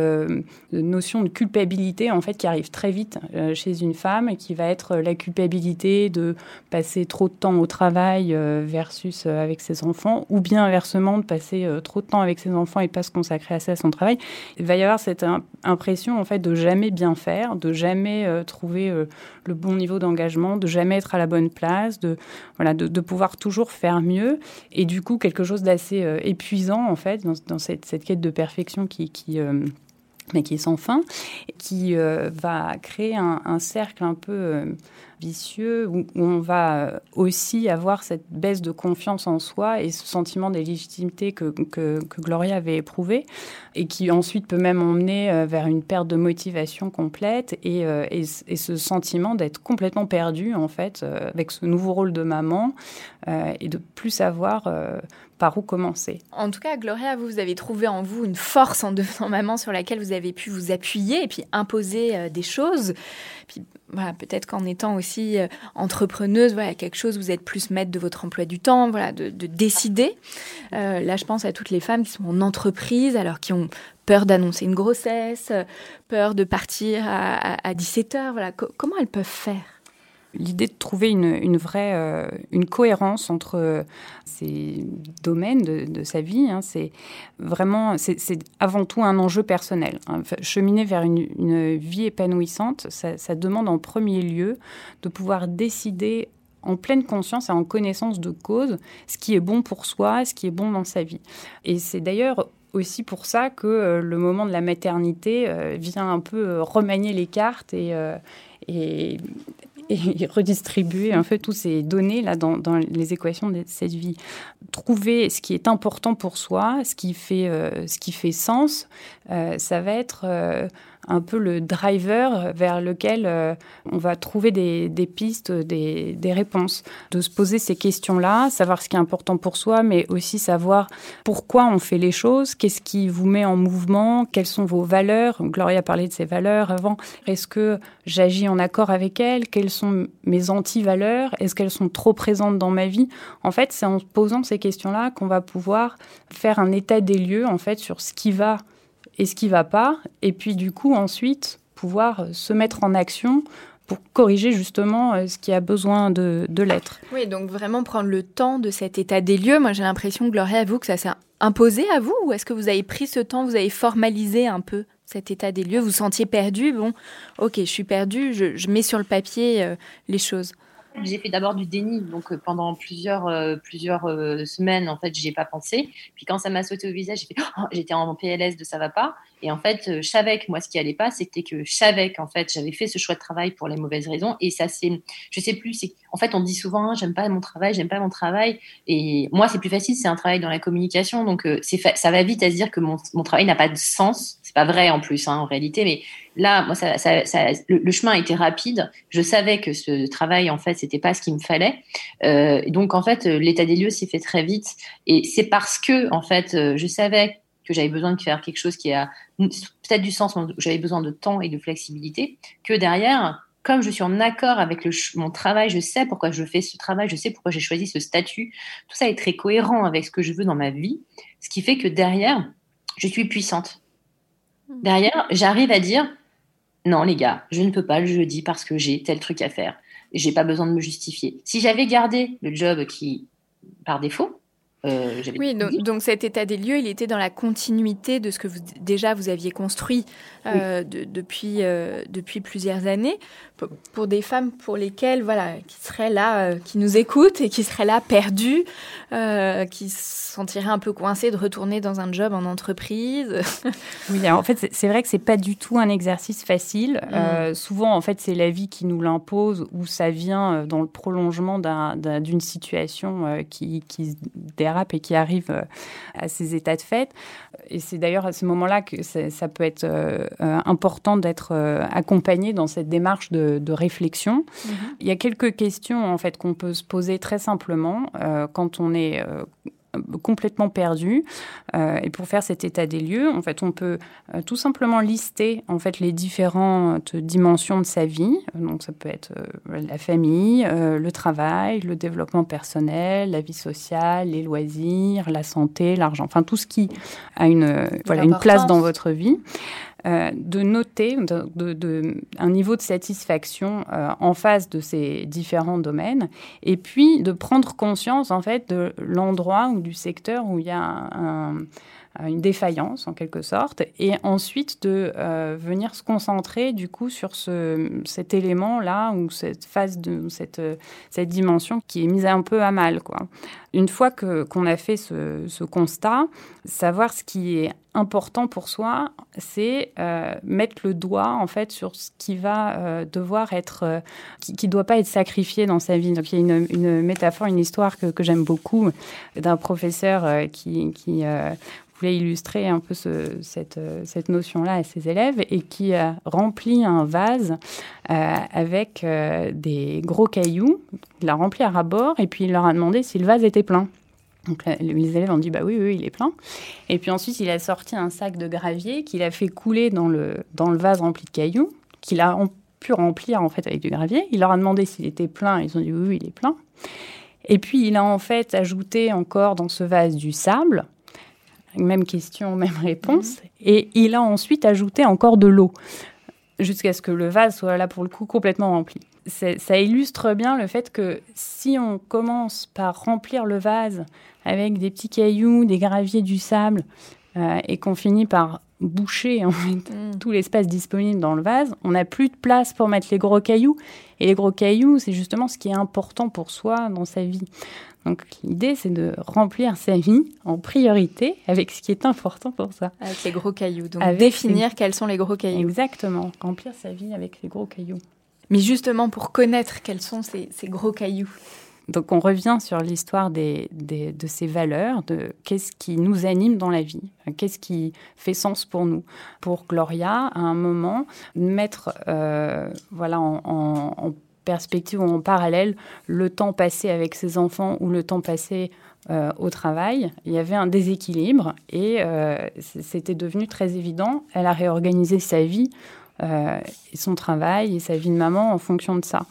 notion de culpabilité, en fait, qui arrive très vite chez une femme, qui va être la culpabilité de passer trop de temps au travail versus avec ses enfants, ou bien inversement, de passer trop de temps avec ses enfants et pas se consacrer assez à son travail. Il va y avoir cette impression, en fait, de jamais bien faire, de jamais euh, trouver euh, le bon niveau d'engagement, de jamais être à la bonne place, de, voilà, de, pouvoir toujours faire mieux. Et du coup, quelque chose d'assez euh, épuisant, en fait, dans, cette, cette, quête de perfection qui... qui mais qui est sans fin, qui va créer un, cercle un peu vicieux où, on va aussi avoir cette baisse de confiance en soi et ce sentiment d'illégitimité que, que, Gloria avait éprouvé et qui ensuite peut même emmener euh, vers une perte de motivation complète et, euh, et, ce sentiment d'être complètement perdu en fait euh, avec ce nouveau rôle de maman et de plus savoir par où commencer. En tout cas, Gloria, vous, vous avez trouvé en vous une force en devenant maman sur laquelle vous avez pu vous appuyer et puis imposer des choses. Puis voilà, peut-être qu'en étant aussi euh, entrepreneuse, voilà, quelque chose, vous êtes plus maître de votre emploi du temps, voilà, de, décider. Euh, là, je pense à toutes les femmes qui sont en entreprise, alors qui ont peur d'annoncer une grossesse, peur de partir à, 17 heures. Voilà, comment elles peuvent faire? L'idée de trouver une, vraie euh, une cohérence entre euh, ces domaines de, sa vie. Hein, c'est vraiment, c'est avant tout un enjeu personnel. Hein. cheminer vers une, vie épanouissante, ça, demande en premier lieu de pouvoir décider en pleine conscience et en connaissance de cause ce qui est bon pour soi, ce qui est bon dans sa vie. Et c'est d'ailleurs aussi pour ça que euh, le moment de la maternité vient un peu remanier les cartes et, [laughs] redistribuer en fait toutes ces données là dans, dans, les équations de cette vie. Trouver ce qui est important pour soi, ce qui fait, ce qui fait sens, ça va être un peu le driver vers lequel euh, on va trouver des, pistes, des, réponses. De se poser ces questions-là, savoir ce qui est important pour soi, mais aussi savoir pourquoi on fait les choses, qu'est-ce qui vous met en mouvement, quelles sont vos valeurs. Gloria parlé de ses valeurs avant. Est-ce que j'agis en accord avec elles? Quelles sont mes anti-valeurs? Est-ce qu'elles sont trop présentes dans ma vie? En fait, c'est en posant ces questions-là qu'on va pouvoir faire un état des lieux en fait sur ce qui va et ce qui va pas, et puis du coup ensuite pouvoir se mettre en action pour corriger justement euh, ce qui a besoin de, l'être. Oui, donc vraiment prendre le temps de cet état des lieux. Moi, j'ai l'impression, Gloria, vous, que ça s'est imposé à vous, ou est-ce que vous avez pris ce temps, vous avez formalisé un peu cet état des lieux? Vous sentiez perdu? Bon, ok, je suis perdu, je, mets sur le papier euh, les choses. J'ai fait d'abord du déni, donc euh, pendant plusieurs, euh, plusieurs euh, semaines, en fait, j'y ai pas pensé. Puis quand ça m'a sauté au visage, oh, j'étais en PLS de ça va pas. Et en fait, je savais que moi, ce qui allait pas, c'était que je savais qu'en fait, j'avais fait ce choix de travail pour les mauvaises raisons. Et ça, c'est, je sais plus, c'est, en fait, on dit souvent, hein, j'aime pas mon travail, j'aime pas mon travail. Et moi, c'est plus facile, c'est un travail dans la communication. Donc, c'est ça va vite à se dire que mon, travail n'a pas de sens. C'est pas vrai en plus, hein, en réalité, mais là, moi, ça, le, chemin a été rapide. Je savais que ce travail, en fait, c'était pas ce qu'il me fallait. Euh, donc, en fait, l'état des lieux s'est fait très vite. Et c'est parce que, en fait, euh, je savais que j'avais besoin de faire quelque chose qui a peut-être du sens, j'avais besoin de temps et de flexibilité, que derrière, comme je suis en accord avec le, mon travail, je sais pourquoi je fais ce travail, je sais pourquoi j'ai choisi ce statut, tout ça est très cohérent avec ce que je veux dans ma vie, ce qui fait que derrière, je suis puissante. Mmh. Derrière, j'arrive à dire, non les gars, je ne peux pas le jeudi parce que j'ai tel truc à faire. J'ai pas besoin de me justifier. Si j'avais gardé le job qui, par défaut, euh, oui, donc, cet état des lieux, il était dans la continuité de ce que vous, déjà vous aviez construit euh, depuis, euh, depuis plusieurs années pour, des femmes pour lesquelles, voilà, qui seraient là, qui nous écoutent et qui seraient là perdues, qui se sentiraient un peu coincées de retourner dans un job en entreprise. [laughs] oui, en fait, c'est vrai que c'est pas du tout un exercice facile. Mm. souvent, en fait, c'est la vie qui nous l'impose ou ça vient dans le prolongement d'une situation qui, qui et qui arrive euh, à ces états de fait. Et c'est d'ailleurs à ce moment-là que ça peut être euh, euh, important d'être accompagné dans cette démarche de, réflexion. Mm-hmm. Il y a quelques questions en fait qu'on peut se poser très simplement quand on est complètement perdu. Euh, et pour faire cet état des lieux, en fait, on peut euh, tout simplement lister en fait les différentes dimensions de sa vie. Donc, ça peut être euh, la famille, le travail, le développement personnel, la vie sociale, les loisirs, la santé, l'argent. Enfin, tout ce qui a une voilà une place dans votre vie. Euh, de noter de, un niveau de satisfaction euh, en face de ces différents domaines, et puis de prendre conscience en fait de l'endroit ou du secteur où il y a un une défaillance en quelque sorte, et ensuite de euh, venir se concentrer du coup sur ce, cet élément-là ou cette phase de cette, cette dimension qui est mise un peu à mal. Quoi. Une fois que, qu'on a fait ce, ce, constat, savoir ce qui est important pour soi, c'est euh, mettre le doigt en fait sur ce qui va devoir être, qui, ne doit pas être sacrifié dans sa vie. Donc il y a une, une métaphore, une histoire que, que j'aime beaucoup d'un professeur qui, qui voulait illustrer un peu cette, cette notion-là à ses élèves et qui a rempli un vase euh, avec euh, des gros cailloux. Il l'a rempli à rabord et puis il leur a demandé si le vase était plein. Donc les élèves ont dit bah oui, oui, il est plein. Et puis ensuite, il a sorti un sac de gravier qu'il a fait couler dans le, dans le vase rempli de cailloux, qu'il a pu remplir en fait avec du gravier. Il leur a demandé s'il était plein, ils ont dit oui, oui, il est plein. Et puis il a en fait ajouté encore dans ce vase du sable même question, [laughs] même réponse. Mhm. Et il a ensuite ajouté encore de l'eau, jusqu'à ce que le vase soit là pour le coup complètement rempli. ça illustre bien le fait que si on commence par remplir le vase avec des petits cailloux, des graviers, du sable, euh, et qu'on finit par boucher en fait, mm. tout l'espace disponible dans le vase, on n'a plus de place pour mettre les gros cailloux. Et les gros cailloux, c'est justement ce qui est important pour soi dans sa vie. Donc l'idée, c'est de remplir sa vie en priorité avec ce qui est important pour ça. Avec les gros cailloux. Donc définir quels sont les gros cailloux. Exactement, remplir sa vie avec les gros cailloux. Mais justement, pour connaître quels sont ces, gros cailloux. Donc on revient sur l'histoire des, de ces valeurs, de qu'est-ce qui nous anime dans la vie, qu'est-ce qui fait sens pour nous. Pour Gloria, à un moment, mettre euh, voilà, en, perspective ou en parallèle le temps passé avec ses enfants ou le temps passé euh, au travail, il y avait un déséquilibre et euh, c'était devenu très évident. Elle a réorganisé sa vie et son travail et sa vie de maman en fonction de ça.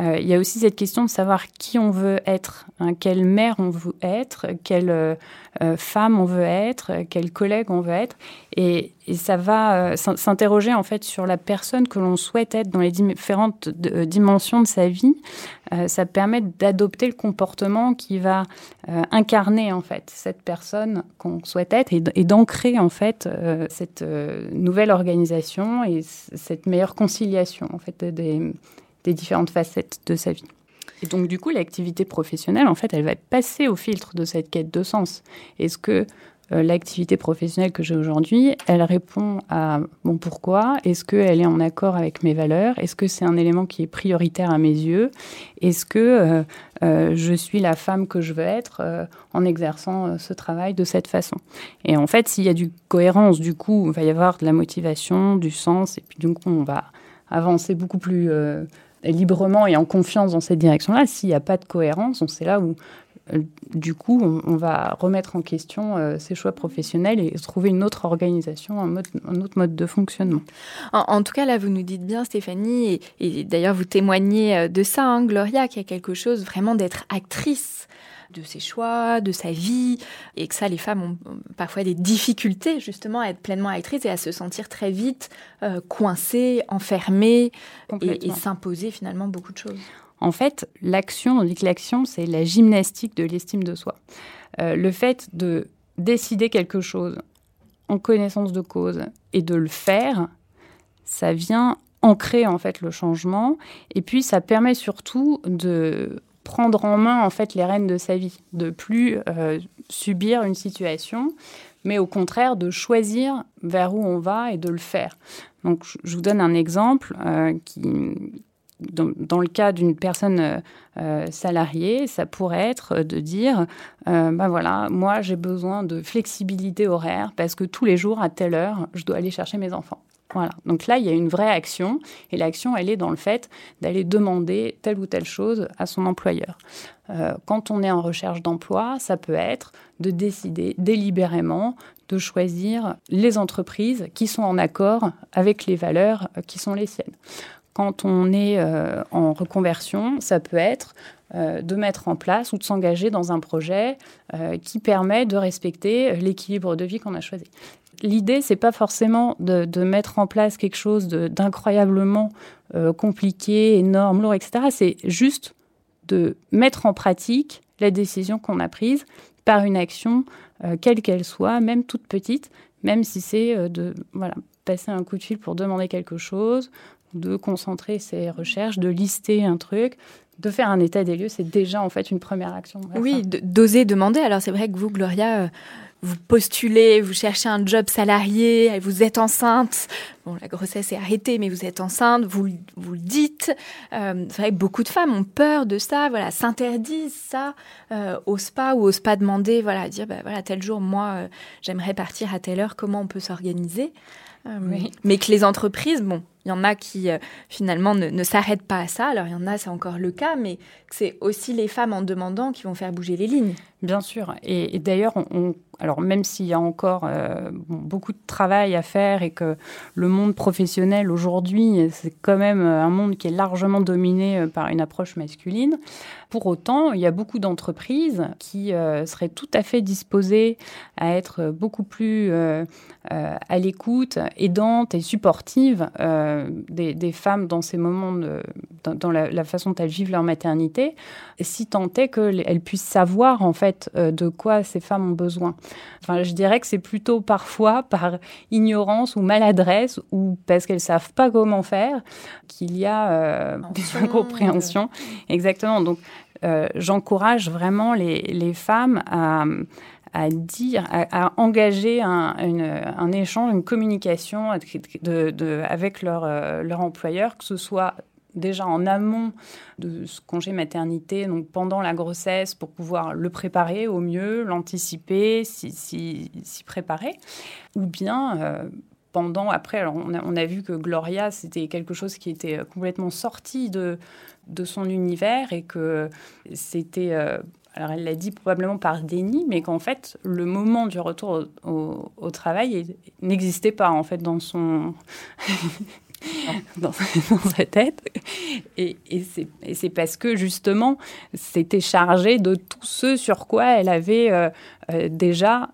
Euh, il y a aussi cette question de savoir qui on veut être, hein, quelle mère on veut être, quelle euh, femme on veut être, quel collègue on veut être. Et, ça va s'interroger en fait sur la personne que l'on souhaite être dans les différentes dimensions de sa vie. ça permet d'adopter le comportement qui va incarner en fait cette personne qu'on souhaite être et, d'ancrer en fait cette nouvelle organisation et cette meilleure conciliation en fait des différentes facettes de sa vie. Et donc du coup, l'activité professionnelle, en fait, elle va passer au filtre de cette quête de sens. Est-ce que euh, l'activité professionnelle que j'ai aujourd'hui, elle répond à mon pourquoi? Est-ce qu'elle est en accord avec mes valeurs? Est-ce que c'est un élément qui est prioritaire à mes yeux? Est-ce que euh, euh, je suis la femme que je veux être en exerçant ce travail de cette façon? Et en fait, s'il y a du cohérence, du coup, il va y avoir de la motivation, du sens, et puis du coup, on va avancer beaucoup plus librement et en confiance dans cette direction-là. S'il n'y a pas de cohérence, sait là où euh, du coup, on, va remettre en question euh, ses choix professionnels et trouver une autre organisation, un, autre mode de fonctionnement. En, tout cas, là, vous nous dites bien, Stéphanie, et, d'ailleurs, vous témoignez euh, de ça, hein, Gloria, qu'il y a quelque chose vraiment d'être actrice de ses choix, de sa vie, et que ça, les femmes ont parfois des difficultés justement à être pleinement actrices et à se sentir très vite coincées, enfermées et s'imposer finalement beaucoup de choses. En fait, l'action, on dit que l'action, c'est la gymnastique de l'estime de soi. Euh, le fait de décider quelque chose en connaissance de cause et de le faire, ça vient ancrer en fait le changement et puis ça permet surtout de prendre en main en fait les rênes de sa vie, de plus euh, subir une situation, mais au contraire de choisir vers où on va et de le faire. Donc je vous donne un exemple euh, qui, dans, le cas d'une personne euh, salariée, ça pourrait être de dire, ben voilà, moi j'ai besoin de flexibilité horaire parce que tous les jours à telle heure, je dois aller chercher mes enfants. Voilà. Donc là, il y a une vraie action, et l'action, elle est dans le fait d'aller demander telle ou telle chose à son employeur. quand on est en recherche d'emploi, ça peut être de décider délibérément de choisir les entreprises qui sont en accord avec les valeurs qui sont les siennes quand on est euh, en reconversion, ça peut être euh, de mettre en place ou de s'engager dans un projet euh, qui permet de respecter l'équilibre de vie qu'on a choisi. L'idée, c'est pas forcément de, mettre en place quelque chose d'incroyablement compliqué, énorme, lourd, etc. C'est juste de mettre en pratique la décision qu'on a prise par une action, quelle qu'elle soit, même toute petite, même si c'est de voilà, passer un coup de fil pour demander quelque chose, de concentrer ses recherches, de lister un truc, de faire un état des lieux, c'est déjà en fait une première action. Oui, d'oser demander. Alors c'est vrai que vous, Gloria, euh, vous postulez, vous cherchez un job salarié, vous êtes enceinte. Bon, la grossesse est arrêtée, mais vous êtes enceinte, vous, vous le dites. Euh, c'est vrai que beaucoup de femmes ont peur de ça, voilà, s'interdisent ça, euh, osent pas ou osent pas demander, voilà, dire, bah, voilà, tel jour, moi, euh, j'aimerais partir à telle heure, comment on peut s'organiser? Mais que les entreprises, bon, il y en a qui euh, finalement ne, s'arrêtent pas à ça. Alors il y en a, c'est encore le cas, mais c'est aussi les femmes en demandant qui vont faire bouger les lignes. Bien sûr. Et, d'ailleurs, on, alors même s'il y a encore euh, beaucoup de travail à faire et que le monde professionnel aujourd'hui, c'est quand même un monde qui est largement dominé euh, par une approche masculine, pour autant, il y a beaucoup d'entreprises qui seraient tout à fait disposées à être beaucoup plus à l'écoute, aidantes et supportives euh, des, femmes dans ces moments, de, dans, la, façon dont elles vivent leur maternité, si tant est qu'elles puissent savoir en fait euh, de quoi ces femmes ont besoin. Enfin, je dirais que c'est plutôt parfois [laughs] par ignorance ou maladresse ou parce qu'elles savent pas comment faire qu'il y a euh, des incompréhensions. Exactement. Donc, j'encourage vraiment les, femmes à dire, à, engager un, échange, une communication avec leur, euh, leur employeur, que ce soit déjà en amont de ce congé maternité, donc pendant la grossesse, pour pouvoir le préparer au mieux, l'anticiper, s'y préparer, ou bien euh, pendant, après. Alors on a vu que Gloria, c'était quelque chose qui était complètement sorti de, de son univers et que c'était euh, alors elle l'a dit probablement par déni, mais qu'en fait, le moment du retour au, travail n'existait pas en fait dans son... [laughs] dans, sa tête. Et, et c'est parce que justement, c'était chargé de tout ce sur quoi elle avait euh, euh, déjà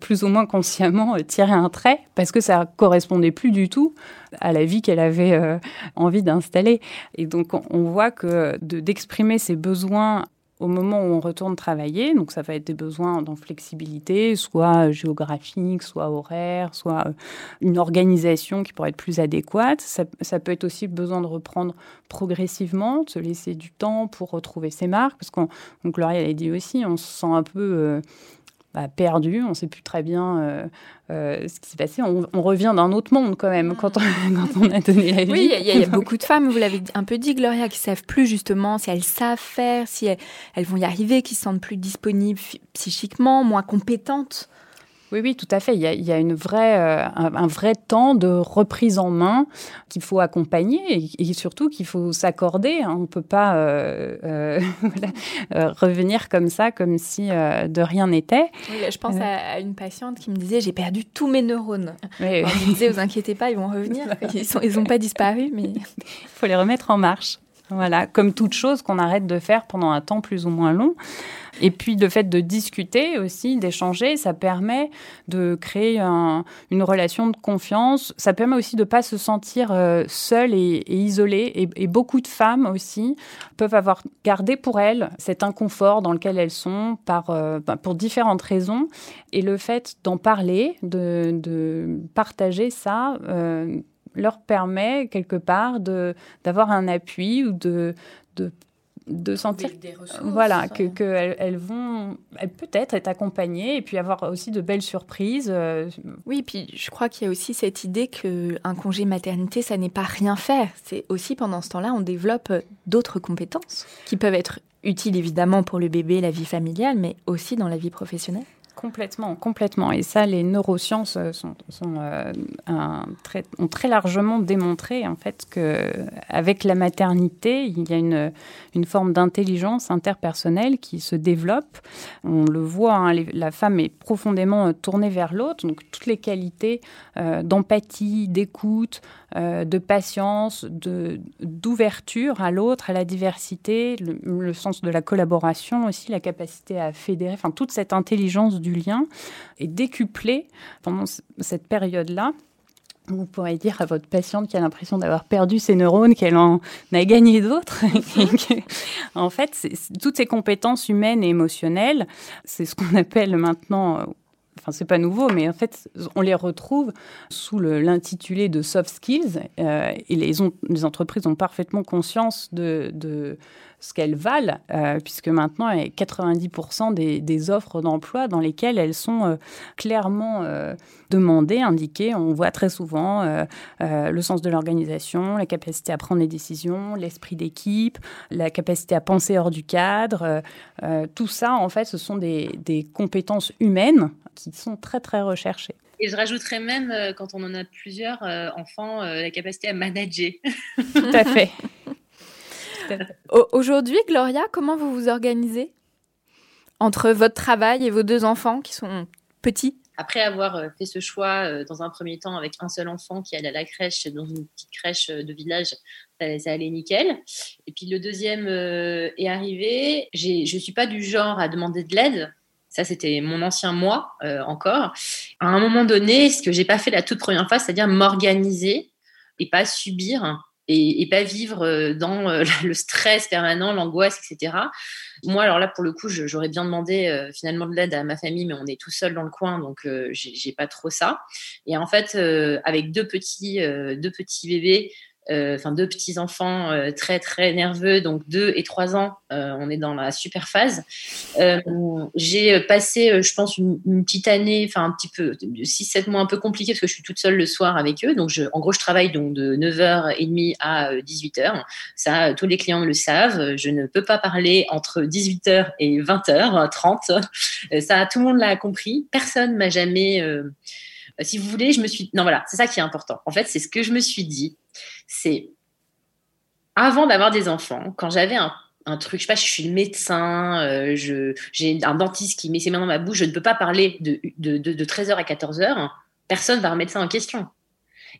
plus ou moins consciemment euh, tiré un trait parce que ça correspondait plus du tout à la vie qu'elle avait envie d'installer. Et donc on voit que d'exprimer ses besoins au moment où on retourne travailler. Donc ça va être des besoins dans flexibilité, soit géographique, soit horaire, soit euh, une organisation qui pourrait être plus adéquate. Ça, peut être aussi le besoin de reprendre progressivement, de se laisser du temps pour retrouver ses marques, parce qu'on, Gloria l'a dit aussi, on se sent un peu... Euh, bah, perdu, on ne sait plus très bien euh, euh, ce qui s'est passé. On, revient d'un autre monde quand même quand on, [laughs] quand on a donné la vie. Oui, il y, a [laughs] beaucoup de femmes, vous l'avez un peu dit, Gloria, qui savent plus justement si elles savent faire, si elles, vont y arriver, qui se sentent plus disponibles psychiquement, moins compétentes. Oui, oui, tout à fait. Il y a, il y a une vraie, euh, un, vrai temps de reprise en main qu'il faut accompagner et, surtout qu'il faut s'accorder. Hein. On ne peut pas euh, [laughs] euh, revenir comme ça, comme si de rien n'était. je pense à, une patiente qui me disait j'ai perdu tous mes neurones. Oui, me disait vous inquiétez pas, ils vont revenir. [laughs] Ils n'ont ils pas disparu, mais [laughs] il faut les remettre en marche. Voilà, comme toute chose qu'on arrête de faire pendant un temps plus ou moins long. Et puis le fait de discuter aussi, d'échanger, ça permet de créer une relation de confiance. Ça permet aussi de ne pas se sentir euh, seule et, isolée. Et, beaucoup de femmes aussi peuvent avoir gardé pour elles cet inconfort dans lequel elles sont euh, bah, pour différentes raisons. Et le fait d'en parler, de, partager ça, euh, leur permet quelque part d'avoir un appui ou de, de de sentir des voilà que qu'elles elles vont peut-être être accompagnées et puis avoir aussi de belles surprises euh, oui puis je crois qu'il y a aussi cette idée que un congé maternité ça n'est pas rien faire. C'est aussi pendant ce temps-là on développe d'autres compétences qui peuvent être utiles évidemment pour le bébé la vie familiale mais aussi dans la vie professionnelle Complètement, complètement. Et ça, les neurosciences euh, euh, ont très largement démontré en fait que avec la maternité, il y a une, une forme d'intelligence interpersonnelle qui se développe. On le voit, hein, la femme est profondément euh, tournée vers l'autre, donc toutes les qualités d'empathie, d'écoute, de patience, d'ouverture à l'autre, à la diversité, le, sens de la collaboration aussi, la capacité à fédérer, enfin toute cette intelligence du lien est décuplé pendant cette période-là. Vous pourrez dire à votre patiente qui a l'impression d'avoir perdu ses neurones, qu'elle en a gagné d'autres. [laughs] en fait, toutes ces compétences humaines et émotionnelles, c'est ce qu'on appelle maintenant enfin c'est pas nouveau, mais en fait on les retrouve sous l'intitulé de soft skills. Euh, et les, entreprises ont parfaitement conscience de ce qu'elles valent, euh, puisque maintenant, il y a 90% des, des, offres d'emploi dans lesquelles elles sont euh, clairement euh, demandées, indiquées. On voit très souvent le sens de l'organisation, la capacité à prendre des décisions, l'esprit d'équipe, la capacité à penser hors du cadre. tout ça, en fait, ce sont des, des compétences humaines qui sont très, très recherchées. Et je rajouterais même, quand on en a plusieurs enfants, la capacité à manager. Tout à fait. [laughs] [laughs] Aujourd'hui, Gloria, comment vous vous organisez entre votre travail et vos deux enfants qui sont petits? Après avoir euh, fait ce choix euh, dans un premier temps avec un seul enfant qui allait à la crèche, dans une petite crèche euh, de village, ça, allait nickel. Et puis le deuxième est arrivé. Je ne suis pas du genre à demander de l'aide. Ça, c'était mon ancien moi encore. À un moment donné, ce que j'ai pas fait la toute première fois, c'est-à-dire m'organiser et pas subir et, pas vivre dans [laughs] le stress permanent, l'angoisse, etc. Moi, alors là, pour le coup, j'aurais bien demandé finalement de l'aide à ma famille, mais on est tout seul dans le coin, donc j'ai pas trop ça. Et en fait, avec deux petits, deux petits bébés, euh, enfin deux petits enfants euh, très très nerveux, donc deux et trois ans, euh, on est dans la super phase. j'ai passé, je pense, une, petite année, enfin un petit peu, 6-7 mois un peu compliqué parce que je suis toute seule le soir avec eux. Donc en gros, je travaille donc de 9h30 à 18h. Ça, tous les clients le savent. Je ne peux pas parler entre 18h et 20h30. Ça, tout le monde l'a compris. Personne m'a jamais si vous voulez, je me suis. Non, voilà, c'est ça qui est important. En fait, c'est ce que je me suis dit c'est avant d'avoir des enfants, quand j'avais un, truc, je sais pas, je suis médecin, euh, j'ai un dentiste qui met ses mains dans ma bouche, je ne peux pas parler de, de, 13h à 14h, personne va remettre ça en question.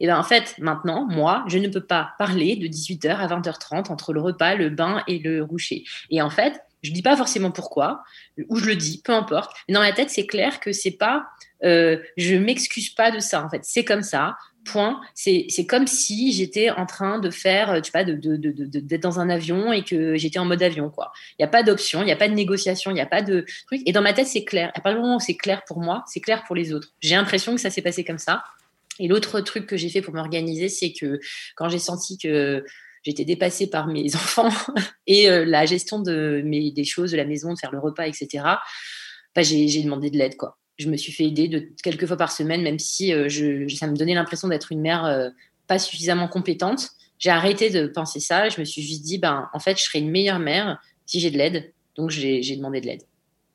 Et bien en fait, maintenant, moi, je ne peux pas parler de 18h à 20h30 entre le repas, le bain et le coucher. Et en fait, je dis pas forcément pourquoi, ou je le dis, peu importe. Mais dans ma tête, c'est clair que c'est pas, euh, je m'excuse pas de ça. En fait, c'est comme ça. Point. C'est comme si j'étais en train de faire, euh, tu sais pas, d'être de, de, dans un avion et que j'étais en mode avion, quoi. Il n'y a pas d'option, il n'y a pas de négociation, il n'y a pas de truc. Et dans ma tête, c'est clair. À partir du moment où c'est clair pour moi, c'est clair pour les autres. J'ai l'impression que ça s'est passé comme ça. Et l'autre truc que j'ai fait pour m'organiser, c'est que quand j'ai senti que j'étais dépassée par mes [laughs] enfants et euh, la gestion de mes, des choses de la maison, de faire le repas, etc., bah, j'ai demandé de l'aide, quoi je me suis fait aider de quelques fois par semaine, même si euh, je, ça me donnait l'impression d'être une mère euh, pas suffisamment compétente. J'ai arrêté de penser ça. Je me suis juste dit, ben, en fait, je serais une meilleure mère si j'ai de l'aide. Donc, j'ai demandé de l'aide.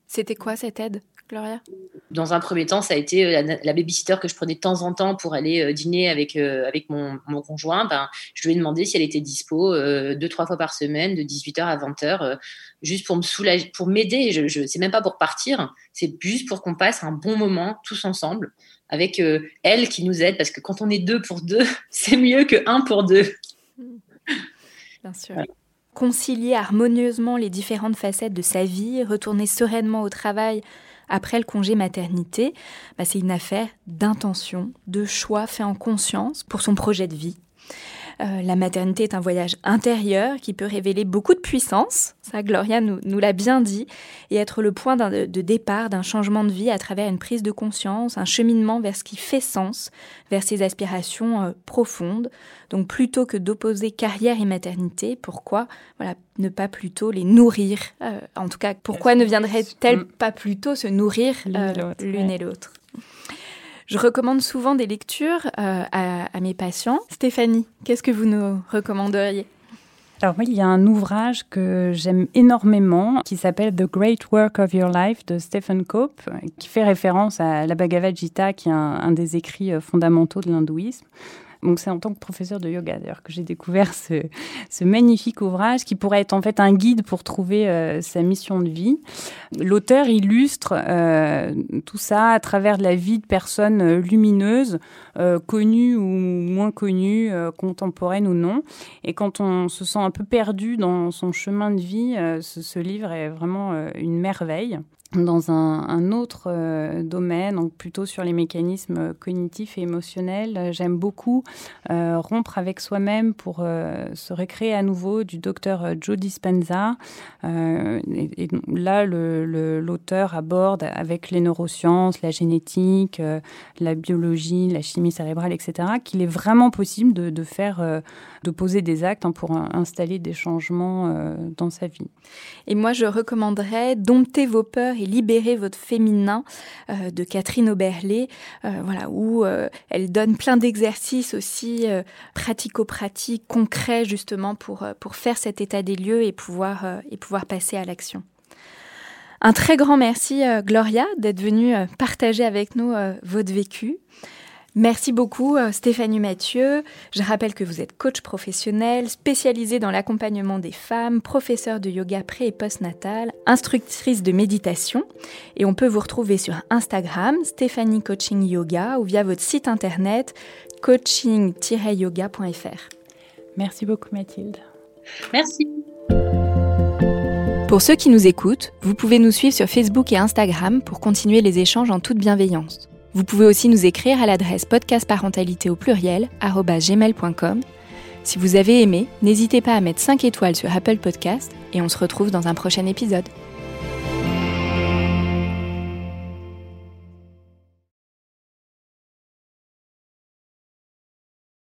C'était quoi cette aide? Gloria Dans un premier temps, ça a été euh, la, babysitter que je prenais de temps en temps pour aller euh, dîner avec, euh, avec mon, mon, conjoint. Ben, je lui ai demandé si elle était dispo deux, trois fois par semaine, de 18h à 20h, juste pour me soulager, pour m'aider. Je, je, c'est même pas pour partir, c'est juste pour qu'on passe un bon moment tous ensemble avec elle qui nous aide, parce que quand on est deux pour deux, [laughs] c'est mieux que un pour deux. [laughs] Bien sûr concilier harmonieusement les différentes facettes de sa vie, retourner sereinement au travail après le congé maternité, bah, c'est une affaire d'intention, de choix fait en conscience pour son projet de vie. Euh, la maternité est un voyage intérieur qui peut révéler beaucoup de puissance, ça Gloria nous, nous l'a bien dit, et être le point de, départ d'un changement de vie à travers une prise de conscience, un cheminement vers ce qui fait sens, vers ses aspirations euh, profondes. Donc plutôt que d'opposer carrière et maternité, pourquoi voilà, ne pas plutôt les nourrir euh, En tout cas, pourquoi ne viendraient-elles pas plutôt se nourrir l'une et l'autre? Je recommande souvent des lectures euh, à, mes patients. Stéphanie, qu'est-ce que vous nous recommanderiez? Alors oui, il y a un ouvrage que j'aime énormément qui s'appelle The Great Work of Your Life de Stephen Cope, qui fait référence à la Bhagavad Gita, qui est un des écrits euh, fondamentaux de l'hindouisme. Donc c'est en tant que professeur de yoga d'ailleurs que j'ai découvert ce, ce, magnifique ouvrage qui pourrait être en fait un guide pour trouver euh, sa mission de vie. L'auteur illustre euh, tout ça à travers la vie de personnes euh, lumineuses, connues ou moins connues, contemporaines ou non. Et quand on se sent un peu perdu dans son chemin de vie, ce, ce livre est vraiment une merveille dans un, autre euh, domaine, donc plutôt sur les mécanismes cognitifs et émotionnels. Euh, j'aime beaucoup euh, rompre avec soi-même pour se recréer à nouveau du docteur Joe Dispenza. Et, là, l'auteur aborde avec les neurosciences, la génétique, la biologie, la chimie cérébrale, etc., qu'il est vraiment possible de, de faire, de poser des actes hein, pour installer des changements dans sa vie. Et moi, je recommanderais dompter vos peurs et libérer votre féminin euh, de Catherine Oberlé, euh, voilà, où euh, elle donne plein d'exercices aussi pratico-pratiques, concrets justement pour, pour faire cet état des lieux et pouvoir, et pouvoir passer à l'action. Un très grand merci, Gloria, d'être venue partager avec nous votre vécu. Merci beaucoup euh, Stéphanie Mathieu. Je rappelle que vous êtes coach professionnel, spécialisé dans l'accompagnement des femmes, professeur de yoga pré et post-natal, instructrice de méditation. Et on peut vous retrouver sur Instagram, Stéphanie Coaching Yoga, ou via votre site internet coaching-yoga.fr. Merci beaucoup Mathilde. Merci. Pour ceux qui nous écoutent, vous pouvez nous suivre sur Facebook et Instagram pour continuer les échanges en toute bienveillance. Vous pouvez aussi nous écrire à l'adresse podcastparentalité au pluriel gmail.com. Si vous avez aimé, n'hésitez pas à mettre 5 étoiles sur Apple Podcast et on se retrouve dans un prochain épisode.